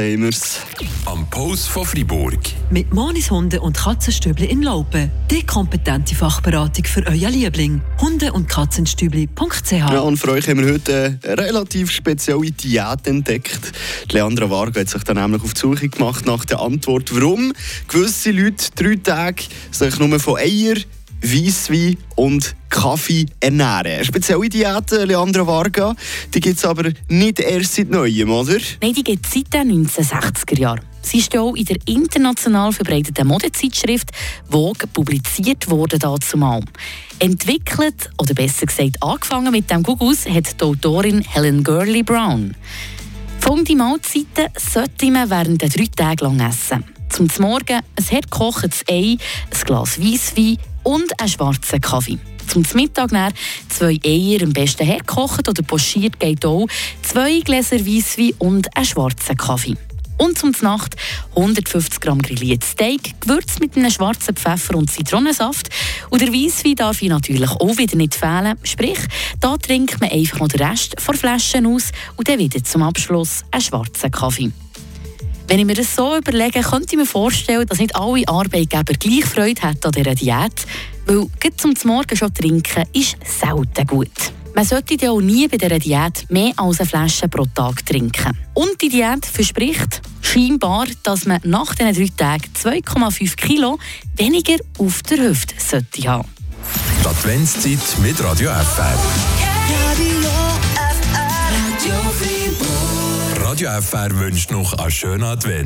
Gamers. Am Post von Fribourg. Mit Monis Hunde und Katzenstübli in Laupen. Die kompetente Fachberatung für euer Liebling. Hunde- und Katzenstübli.ch Ja, und für euch haben wir heute eine relativ spezielle Diät entdeckt. Die Leandra Varga hat sich dann nämlich auf die Suche gemacht nach der Antwort, warum gewisse Leute drei Tage sich nur von Eier, Weisswein und Kaffee ernähren. Eine spezielle Diät, Leandra Varga, die gibt es aber nicht erst seit Neuem, oder? Nein, die gibt es seit den 1960er Jahren. Sie ist auch in der international verbreiteten Modezeitschrift Vogue publiziert worden dazumal. Entwickelt, oder besser gesagt angefangen mit dem Gugus, hat die Autorin Helen Gurley Brown. Folgende Mahlzeiten sollte man während der drei Tage lang essen. Zum Morgen ein hart Ei, ein Glas Weisswein und einen schwarzen Kaffee. Zum Mittag dann zwei Eier, am besten hergekocht oder pochiert geht auch, zwei Gläser Weisswein und einen schwarzen Kaffee. Und zum Nacht 150 Gramm grilliertes Steak, gewürzt mit einem schwarzen Pfeffer und Zitronensaft. Und der Weisswein darf ich natürlich auch wieder nicht fehlen. Sprich, da trinkt man einfach noch den Rest von Flaschen aus und dann wieder zum Abschluss einen schwarzen Kaffee. Wenn ich mir das so überlege, könnte ich mir vorstellen, dass nicht alle Arbeitgeber gleich Freude hätten an dieser Diät, weil zum Morgen schon trinken ist selten gut. Man sollte ja auch nie bei dieser Diät mehr als eine Flasche pro Tag trinken. Und die Diät verspricht scheinbar, dass man nach diesen drei Tagen 2,5 Kilo weniger auf der Hüfte sollte haben. Die Adventszeit mit Radio FR. Radio FR wünscht noch einen schönen Advent.